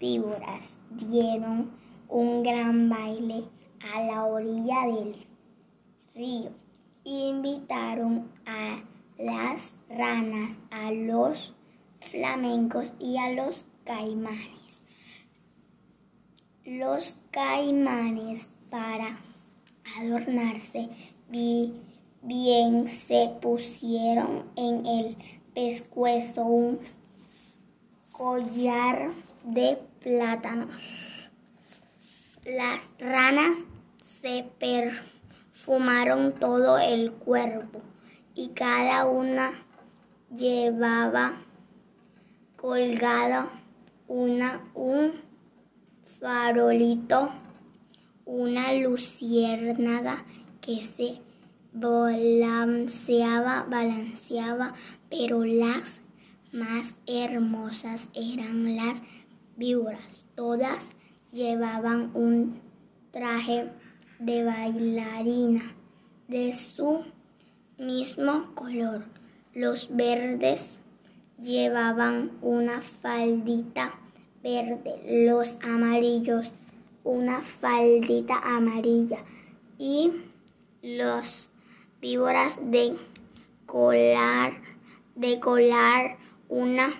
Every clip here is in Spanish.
víboras dieron un gran baile a la orilla del río. Invitaron a las ranas, a los flamencos y a los caimanes. Los caimanes para adornarse bien se pusieron en el pescuezo un collar de plátanos. Las ranas se perfumaron todo el cuerpo y cada una llevaba colgado una, un farolito, una luciérnaga que se balanceaba, balanceaba, pero las más hermosas eran las víboras. Todas llevaban un traje de bailarina de su mismo color. Los verdes llevaban una faldita verde, los amarillos una faldita amarilla y los víboras de colar de colar una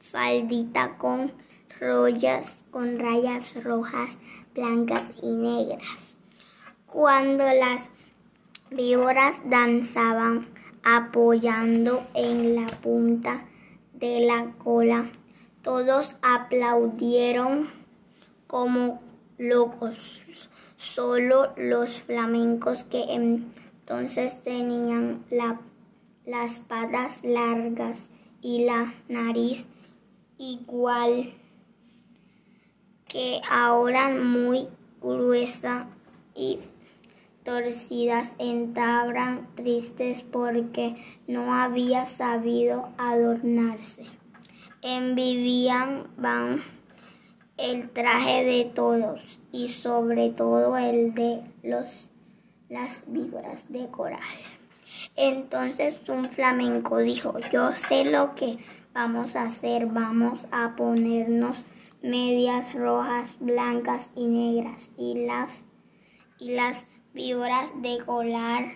faldita con rollas con rayas rojas, blancas y negras. Cuando las víboras danzaban apoyando en la punta de la cola. Todos aplaudieron como locos, solo los flamencos que entonces tenían las patas largas y la nariz igual que ahora muy gruesa y torcidas entabran tristes porque no había sabido adornarse. Envidiaban van el traje de todos y sobre todo el de los las víboras de coral. Entonces un flamenco dijo, yo sé lo que vamos a hacer, vamos a ponernos medias rojas, blancas y negras y las y las víboras de colar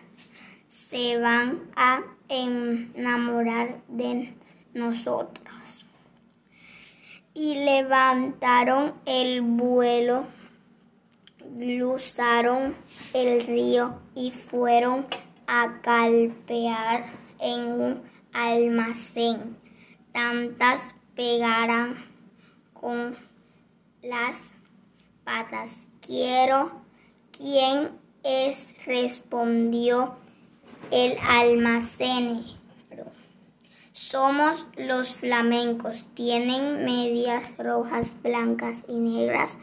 se van a enamorar de nosotros. Y levantaron el vuelo, cruzaron el río y fueron a calpear en un almacén. Tantas pegaran con las patas. Quiero quien es, respondió el almacén. Somos los flamencos. ¿Tienen medias rojas, blancas y negras?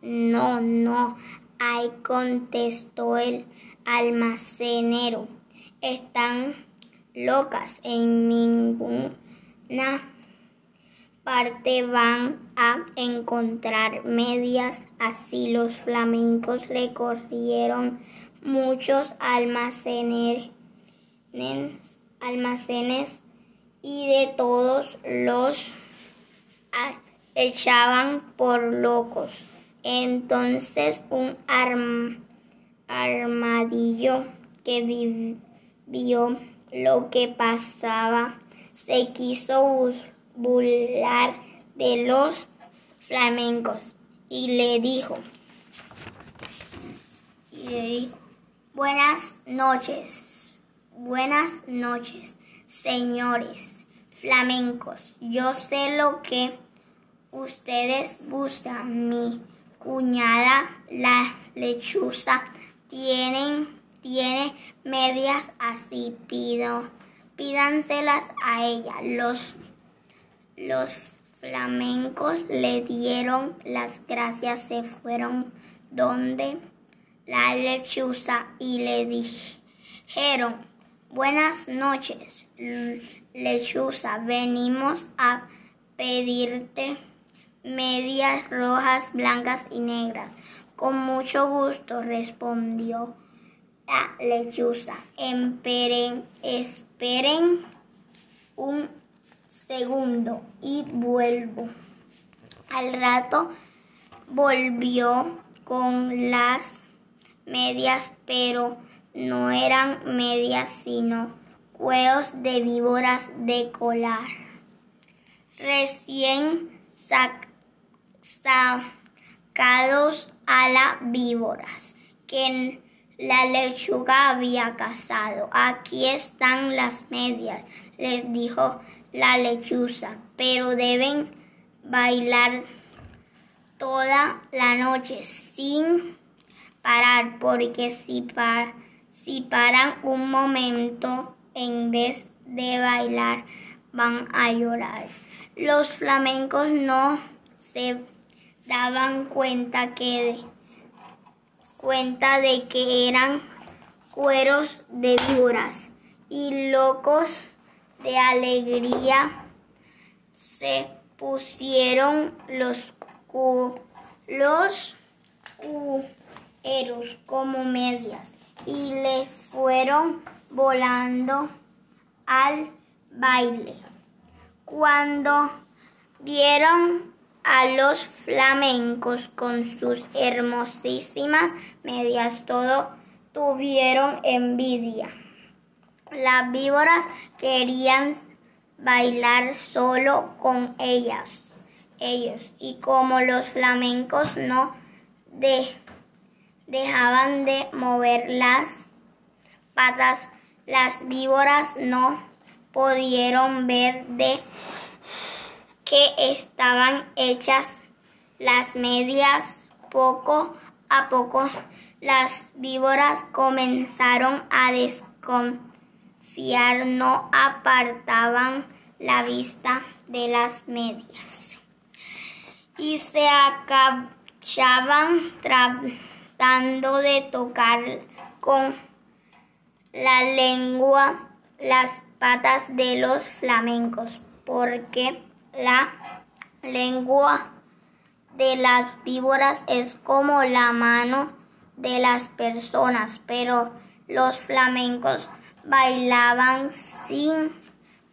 No, no hay, contestó el almacenero. Están locas en ninguna parte van a encontrar medias. Así los flamencos recorrieron muchos almacenes, almacenes y de todos los echaban por locos. Entonces un armadillo que vio lo que pasaba se quiso burlar de los flamencos. Y le dijo, y le dijo, buenas noches, buenas noches, señores flamencos, yo sé lo que ustedes buscan, mi cuñada, la lechuza, tienen, tiene medias así, pido, pídanselas a ella, los los flamencos le dieron las gracias, se fueron donde la lechuza y le dijeron, buenas noches, lechuza, venimos a pedirte medias rojas, blancas y negras. Con mucho gusto respondió la lechuza. Esperen, esperen un segundo y vuelvo. Al rato volvió con las medias, pero no eran medias, sino cueros de víboras de colar, recién sacados a las víboras que la lechuga había cazado. Aquí están las medias, les dijo la lechuza, pero deben bailar toda la noche sin parar, porque si, si paran un momento en vez de bailar van a llorar. Los flamencos no se daban cuenta que cuenta de que eran cueros de víboras y locos de alegría se pusieron los los cueros como medias y le fueron volando al baile. Cuando vieron a los flamencos con sus hermosísimas medias, todo tuvieron envidia. Las víboras querían bailar solo con ellas, ellos, y como los flamencos no dejaban de mover las patas, las víboras no pudieron ver de qué estaban hechas las medias. Poco a poco las víboras comenzaron a no apartaban la vista de las medias. Y se acababan tratando de tocar con la lengua las patas de los flamencos, porque la lengua de las víboras es como la mano de las personas, pero los flamencos bailaban sin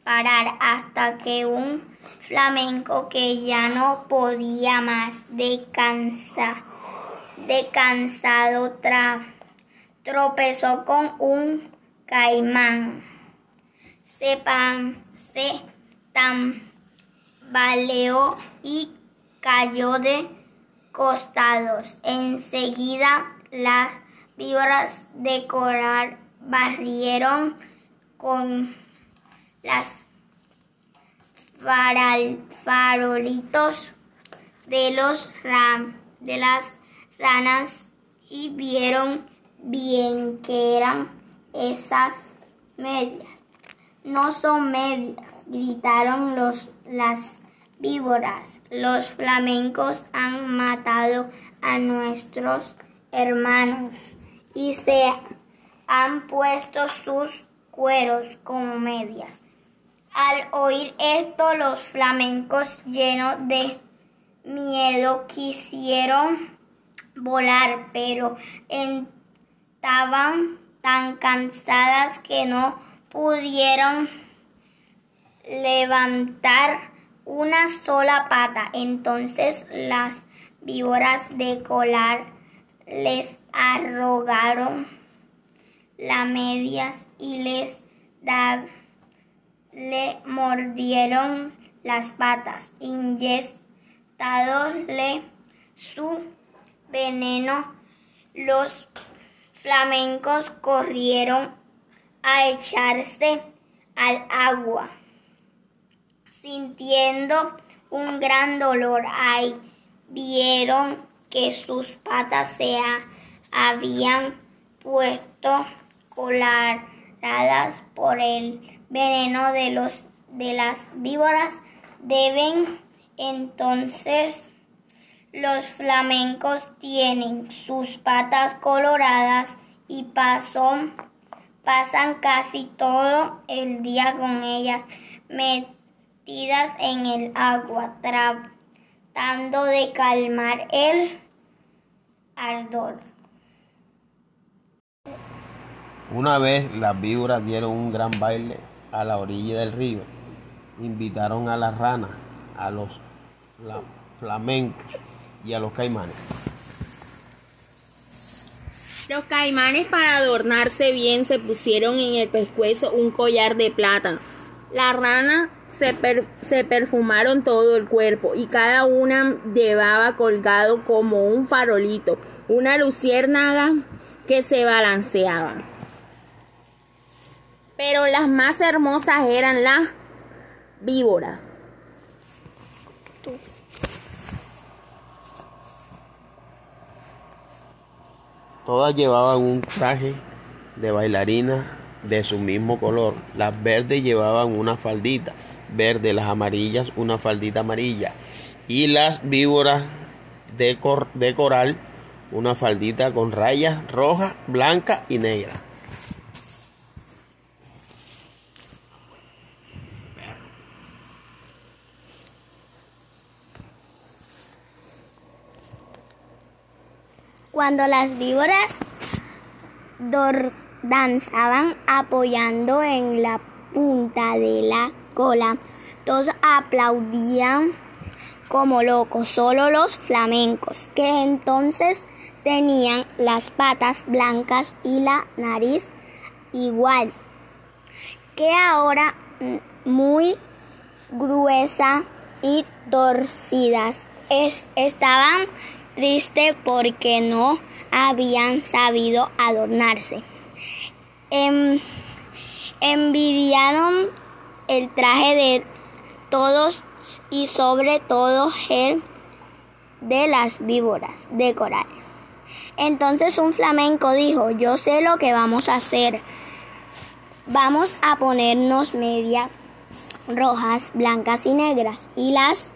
parar hasta que un flamenco que ya no podía más de, de cansado tropezó con un caimán. Se, pan, se tambaleó y cayó de costados. Enseguida las víboras de coral barrieron con las farolitos de los de las ranas y vieron bien que eran esas medias. No son medias, gritaron los, las víboras. Los flamencos han matado a nuestros hermanos y se han puesto sus cueros como medias. Al oír esto, los flamencos llenos de miedo quisieron volar, pero estaban tan cansadas que no pudieron levantar una sola pata. Entonces las víboras de colar les arrogaron las medias y les le mordieron las patas, inyectadole su veneno. Los flamencos corrieron a echarse al agua, sintiendo un gran dolor. Ahí vieron que sus patas se habían puesto colaradas por el veneno de, los, de las víboras. Deben entonces los flamencos tienen sus patas coloradas y pasan casi todo el día con ellas metidas en el agua, tratando de calmar el ardor. Una vez las víboras dieron un gran baile a la orilla del río. Invitaron a las ranas, a los flamencos y a los caimanes. Los caimanes para adornarse bien se pusieron en el pescuezo un collar de plata. La rana se, se, perfumaron todo el cuerpo y cada una llevaba colgado como un farolito una luciérnaga que se balanceaba. Pero las más hermosas eran las víboras. Todas llevaban un traje de bailarina de su mismo color. Las verdes llevaban una faldita verde, las amarillas una faldita amarilla y las víboras de, de coral una faldita con rayas rojas, blancas y negras. Cuando las víboras danzaban apoyando en la punta de la cola, todos aplaudían como locos, solo los flamencos, que entonces tenían las patas blancas y la nariz igual, que ahora muy gruesa y torcidas. estaban triste porque no habían sabido adornarse. Em, envidiaron el traje de todos y sobre todo el de las víboras de coral. Entonces un flamenco dijo, yo sé lo que vamos a hacer. Vamos a ponernos medias rojas, blancas y negras y las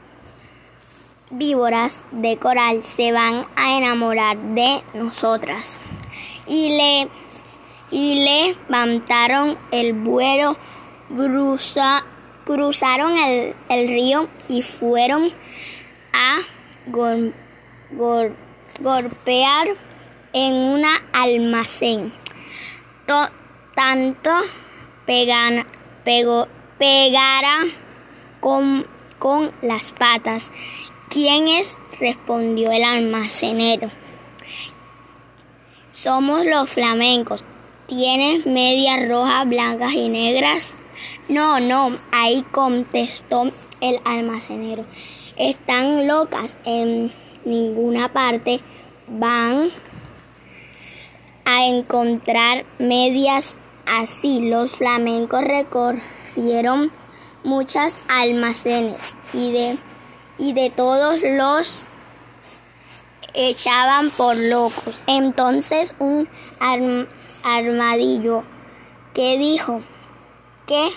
víboras de coral se van a enamorar de nosotras. Y le, y levantaron el vuelo, cruzaron el, río y fueron a golpear en un almacén. tanto pegan, pegara con, con las patas ¿Quién es? respondió el almacenero. Somos los flamencos. ¿Tienes medias rojas, blancas y negras? No, no, ahí contestó el almacenero. Están locas en ninguna parte. Van a encontrar medias así. Los flamencos recorrieron muchas almacenes y de y de todos los echaban por locos. Entonces un armadillo que dijo que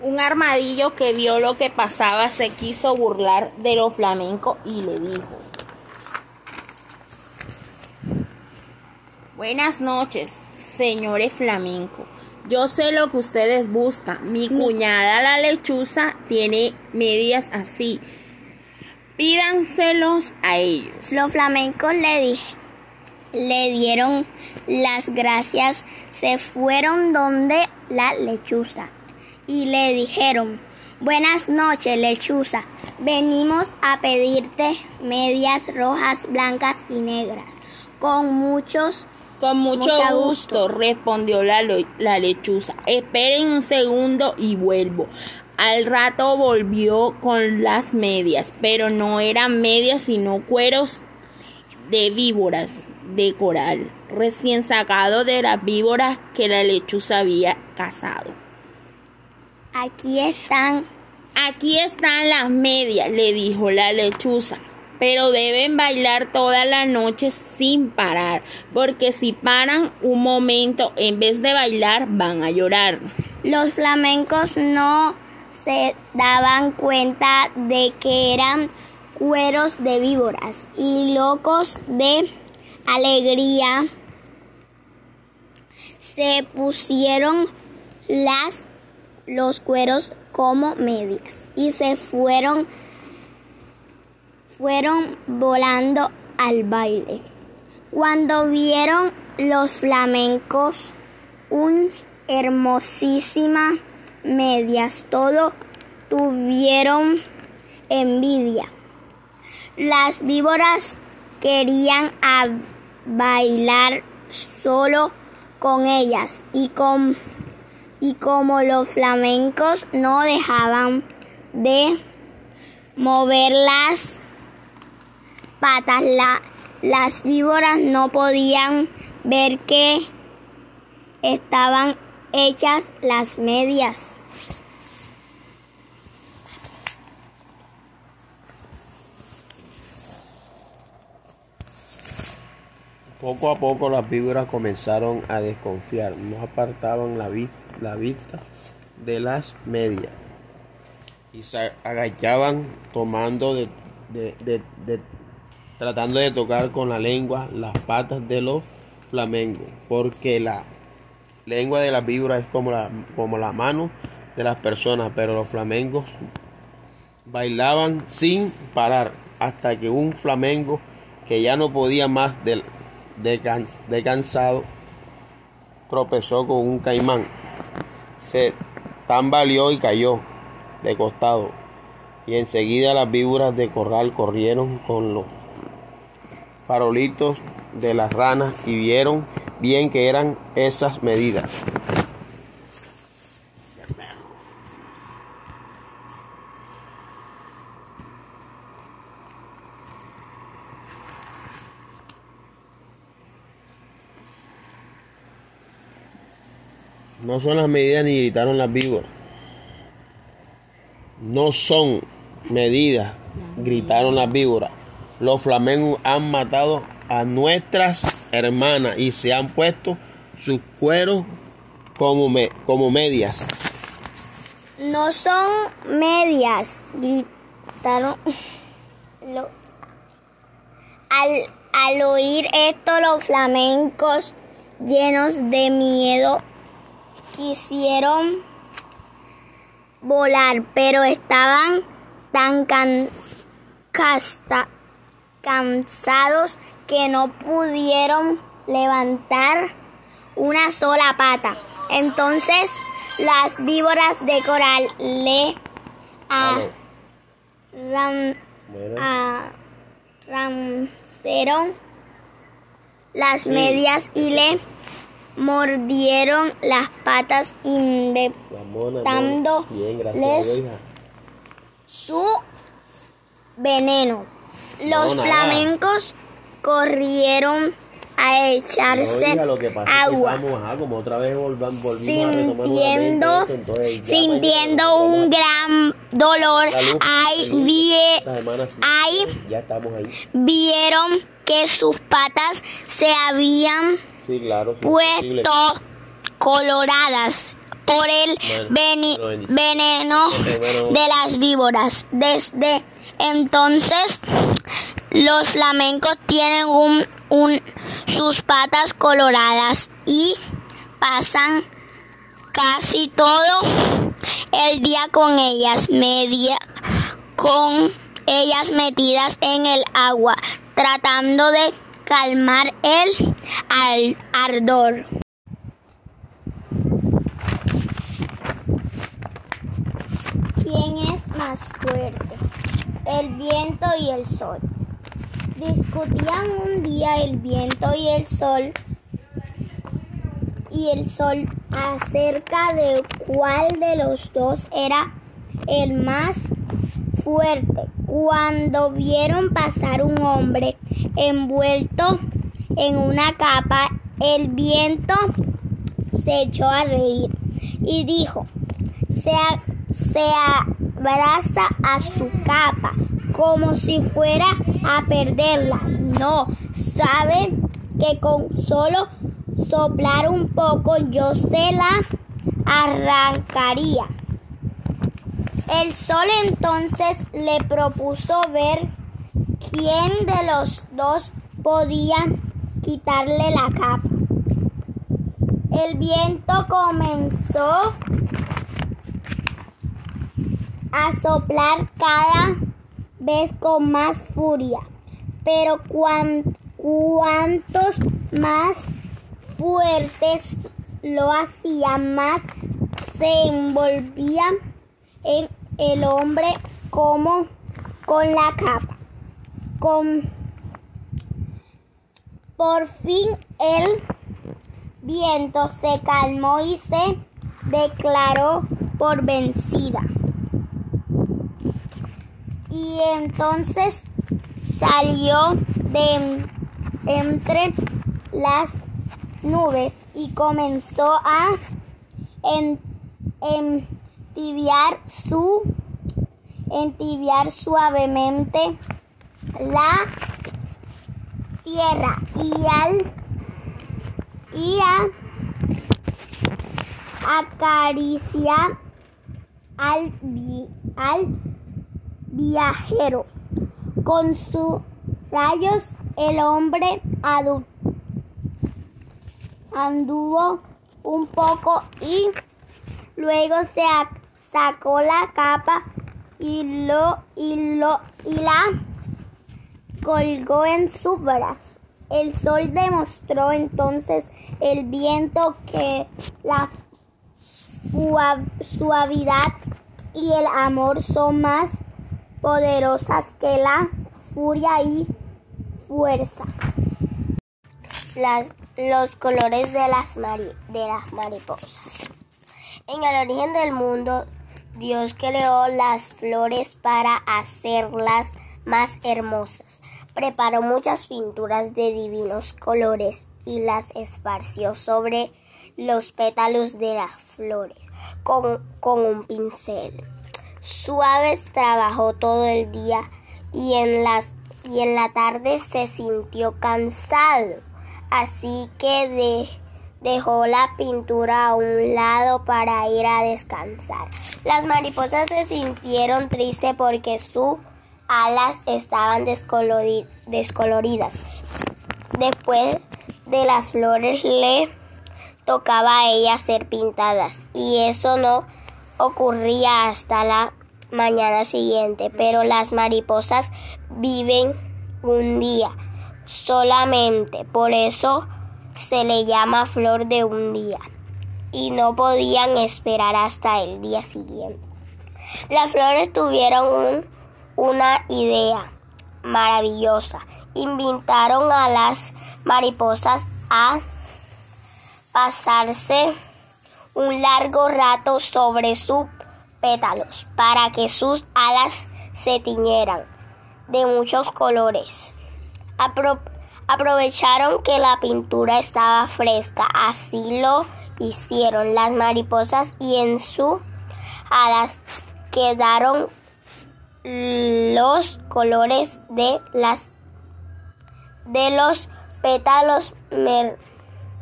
Un armadillo que vio lo que pasaba se quiso burlar de los flamencos y le dijo. Buenas noches, señores flamencos. Yo sé lo que ustedes buscan. Mi cuñada la lechuza tiene medias así. Pídanselos a ellos. Los flamencos le, le dieron las gracias. Se fueron donde la lechuza y le dijeron, buenas noches lechuza. Venimos a pedirte medias rojas, blancas y negras, con muchos con mucho, gusto, respondió la, la lechuza. Esperen un segundo y vuelvo. Al rato volvió con las medias, pero no eran medias sino cueros de víboras de coral, recién sacado de las víboras que la lechuza había cazado. Aquí están. Aquí están las medias, le dijo la lechuza pero deben bailar toda la noche sin parar, porque si paran un momento en vez de bailar van a llorar. Los flamencos no se daban cuenta de que eran cueros de víboras y locos de alegría se pusieron las los cueros como medias y se fueron fueron volando al baile. Cuando vieron los flamencos un hermosísima medias, todo tuvieron envidia. Las víboras querían bailar solo con ellas y, con, y como los flamencos no dejaban de mover las patas, la, las víboras no podían ver que estaban hechas las medias. Poco a poco las víboras comenzaron a desconfiar, no apartaban la, vi- la vista de las medias y se agachaban tomando de, de- de- tratando de tocar con la lengua las patas de los flamencos, porque la lengua de las víboras es como la, como mano de las personas, pero los flamencos bailaban sin parar hasta que un flamenco que ya no podía más de, de, can- de cansado tropezó con un caimán. Se tambaleó y cayó de costado. Y enseguida las víboras de corral corrieron con los farolitos de las ranas y vieron bien que eran esas medidas. No son las medidas ni gritaron las víboras. No son medidas, gritaron las víboras. Los flamencos han matado a nuestras hermanas y se han puesto sus cueros como, me- como medias. No son medias, gritaron los. Al, al oír esto, los flamencos, llenos de miedo, quisieron volar, pero estaban tan can- casta- cansados que no pudieron levantar una sola pata. Entonces las víboras de coral le arran- Bueno, arrancaron las Sí. medias y le mordieron las patas inde- la mona, dando mona. Bien, gracias les- a Dios, hija. su veneno. Los No, flamencos corrieron a echarse hija, lo que pasa es que agua. estamos, ajá, como otra vez volvan- volvimos a retomar sintiendo, entonces un gran dolor. luz, Ahí, el lunes, vie- esta semana sí, ahí ya estamos ahí. vieron que sus patas se habían Sí, claro. sí, es posible. puesto coloradas por el Bueno, veneno de las víboras. Desde entonces, los flamencos tienen un, un- sus patas coloradas y pasan casi todo el día con ellas, media con ellas metidas en el agua, tratando de calmar el ardor. ¿Quién es más fuerte? El viento y el sol. Discutían un día el viento y el sol y el sol acerca de cuál de los dos era el más fuerte. Cuando vieron pasar un hombre envuelto en una capa, el viento se echó a reír y dijo, se, se abraza a su capa como si fuera a perderla. No, sabe que con solo soplar un poco yo se la arrancaría. El sol entonces le propuso ver quién de los dos podía quitarle la capa. El viento comenzó a soplar cada vez con más furia, pero cuan- cuantos más fuertes lo hacía, más se envolvía en el hombre como con la capa. Con por fin el viento se calmó y se declaró por vencida. Y entonces salió de entre las nubes y comenzó a entibiar su entibiar suavemente la tierra. Y al y a acariciar al, al viajero con sus rayos el hombre anduvo un poco y luego se sacó la capa y lo y lo y la colgó en su brazo. El sol demostró entonces el viento que la suavidad y el amor son más poderosas que la furia y fuerza. Las, los colores de las, de las mariposas. En el origen del mundo, Dios creó las flores para hacerlas más hermosas. Preparó muchas pinturas de divinos colores y las esparció sobre los pétalos de las flores con, con un pincel. Suaves trabajó todo el día y en las y en la tarde se sintió cansado, así que dejó la pintura a un lado para ir a descansar. Las mariposas se sintieron tristes porque sus alas estaban descoloridas. Después de las flores le tocaba a ellas ser pintadas y eso no ocurría hasta la mañana siguiente, pero las mariposas viven un día solamente, por eso se le llama flor de un día y no podían esperar hasta el día siguiente. Las flores tuvieron una idea maravillosa. Invitaron a las mariposas a pasarse un largo rato sobre su pétalos para que sus alas se tiñeran de muchos colores. aprovecharon que la pintura estaba fresca, así lo hicieron las mariposas y en sus alas quedaron los colores de las de los pétalos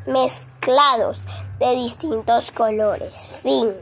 mezclados de distintos colores. Fin.